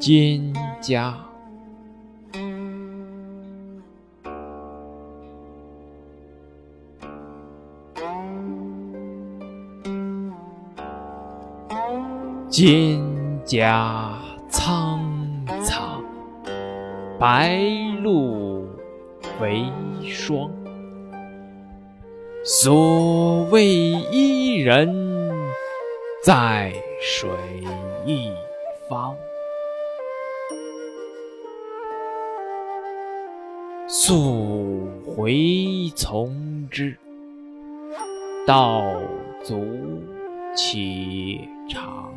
蒹葭，蒹葭苍苍，白露为霜。所谓伊人，在水一方。溯洄从之，道阻且长；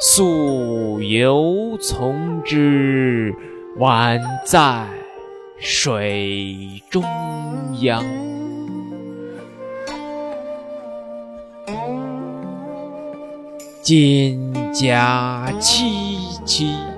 溯游从之，宛在水中央。蒹葭萋萋。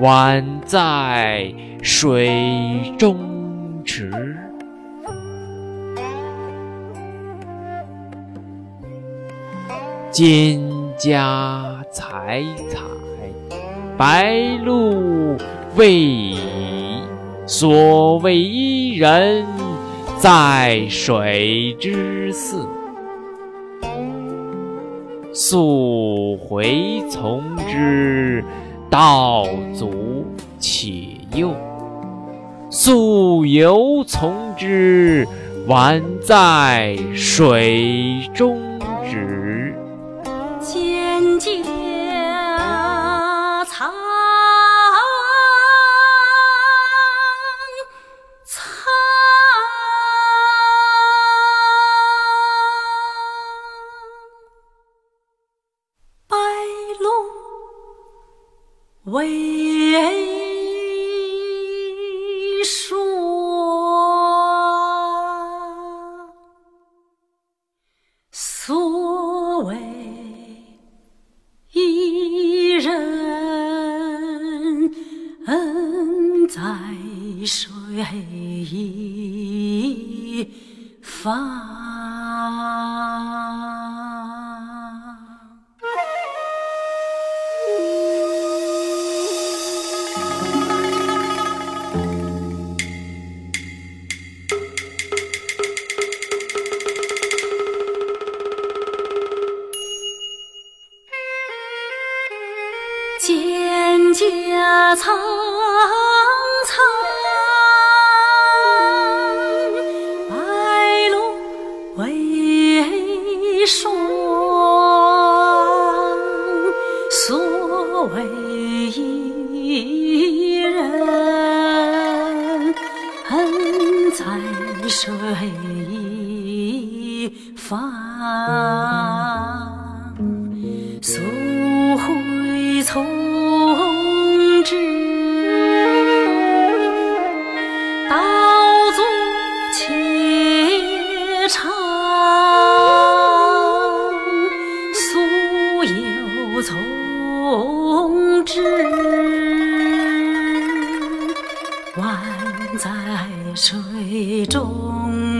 宛在水中坻。蒹葭采采，白露未已。所谓伊人，在水之涘。溯洄从之。道阻且右，溯游从之，宛在水中沚。别说所谓伊人在水一方。葭苍苍，白露为霜。所谓伊人，在水一方。溯洄从水中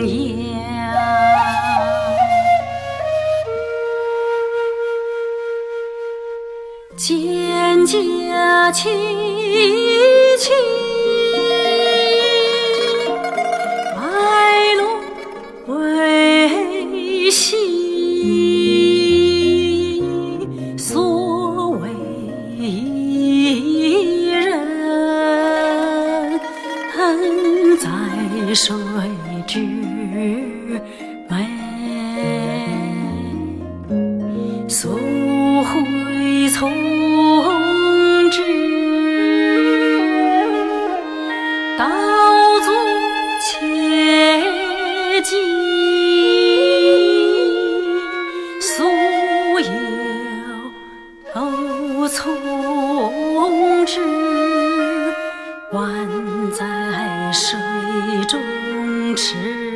央。蒹葭萋萋，之美，溯洄从之，道阻且跻；溯游从之，宛在水中。是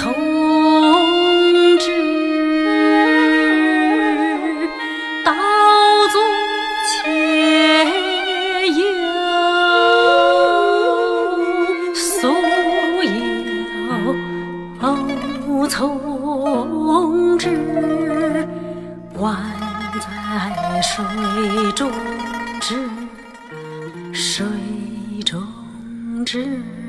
从之道阻且右溯游从之宛在水中之水中之。